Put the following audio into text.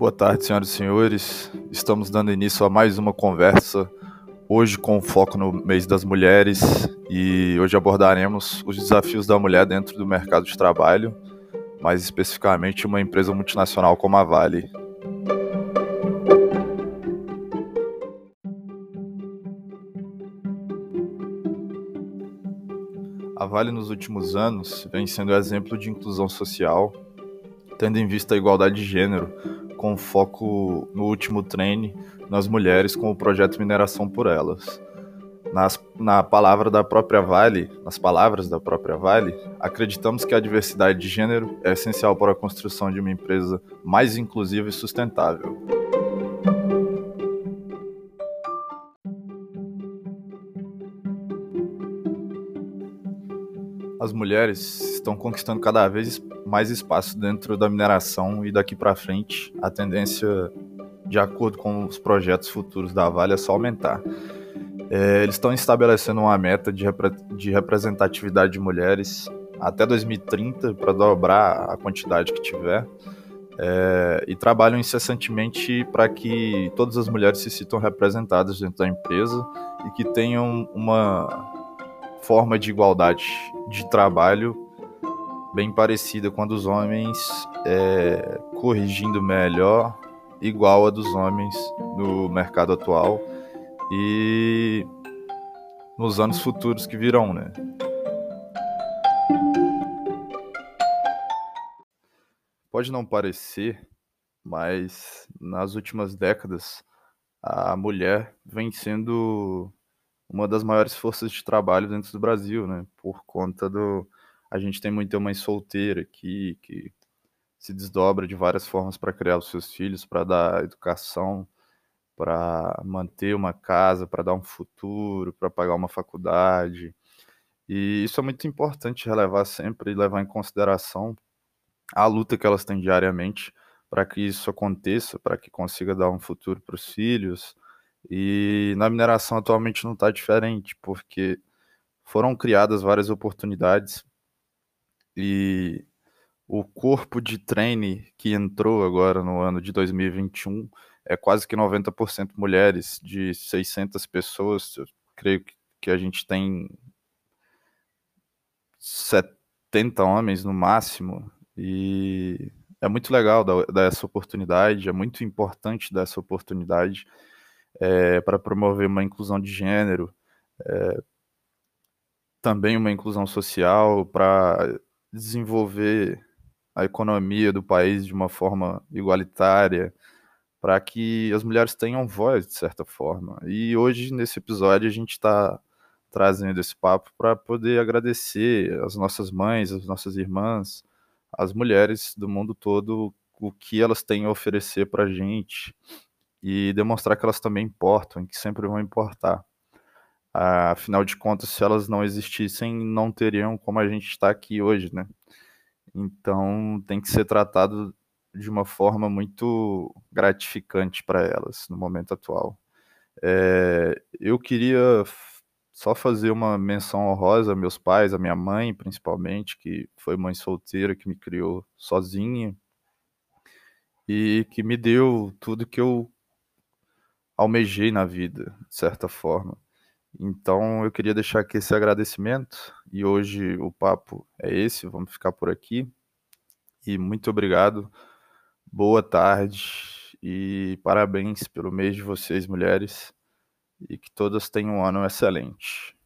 Boa tarde, senhoras e senhores. Estamos dando início a mais uma conversa, hoje com foco no mês das mulheres, e hoje abordaremos os desafios da mulher dentro do mercado de trabalho, mais especificamente uma empresa multinacional como a Vale. A Vale nos últimos anos vem sendo exemplo de inclusão social, tendo em vista a igualdade de gênero, com foco no último treine nas mulheres com o projeto Mineração por Elas. Nas, na palavra da própria Vale, nas palavras da própria Vale, acreditamos que a diversidade de gênero é essencial para a construção de uma empresa mais inclusiva e sustentável. As mulheres estão conquistando cada vez mais espaço dentro da mineração e daqui para frente a tendência, de acordo com os projetos futuros da Vale, é só aumentar. É, eles estão estabelecendo uma meta de, repre de representatividade de mulheres até 2030 para dobrar a quantidade que tiver. É, e trabalham incessantemente para que todas as mulheres se sintam representadas dentro da empresa e que tenham uma forma de igualdade de trabalho bem parecida com a dos homens, é, corrigindo melhor, igual a dos homens no mercado atual e nos anos futuros que virão, né? Pode não parecer, mas nas últimas décadas a mulher vem sendo uma das maiores forças de trabalho dentro do Brasil, né? Por conta do. A gente tem muita mãe solteira aqui, que se desdobra de várias formas para criar os seus filhos, para dar educação, para manter uma casa, para dar um futuro, para pagar uma faculdade. E isso é muito importante relevar sempre e levar em consideração a luta que elas têm diariamente para que isso aconteça, para que consiga dar um futuro para os filhos, e na mineração atualmente não está diferente, porque foram criadas várias oportunidades e o corpo de treine que entrou agora no ano de 2021 é quase que 90% mulheres, de 600 pessoas, eu creio que a gente tem 70 homens no máximo, e é muito legal dar, essa oportunidade, é muito importante dar essa oportunidade, é, para promover uma inclusão de gênero, é, também uma inclusão social, para desenvolver a economia do país de uma forma igualitária, para que as mulheres tenham voz, de certa forma. E hoje, nesse episódio, a gente está trazendo esse papo para poder agradecer as nossas mães, as nossas irmãs, as mulheres do mundo todo, o que elas têm a oferecer para a gente, e demonstrar que elas também importam que sempre vão importar. Afinal de contas, se elas não existissem, não teriam como a gente está aqui hoje, né? Então tem que ser tratado de uma forma muito gratificante para elas no momento atual. É, eu queria só fazer uma menção honrosa a meus pais, a minha mãe principalmente, que foi mãe solteira, que me criou sozinha e que me deu tudo que eu almejei na vida, de certa forma. Então eu queria deixar aqui esse agradecimento e hoje o papo é esse, vamos ficar por aqui. E muito obrigado, boa tarde e parabéns pelo mês de vocês, mulheres, e que todas tenham um ano excelente.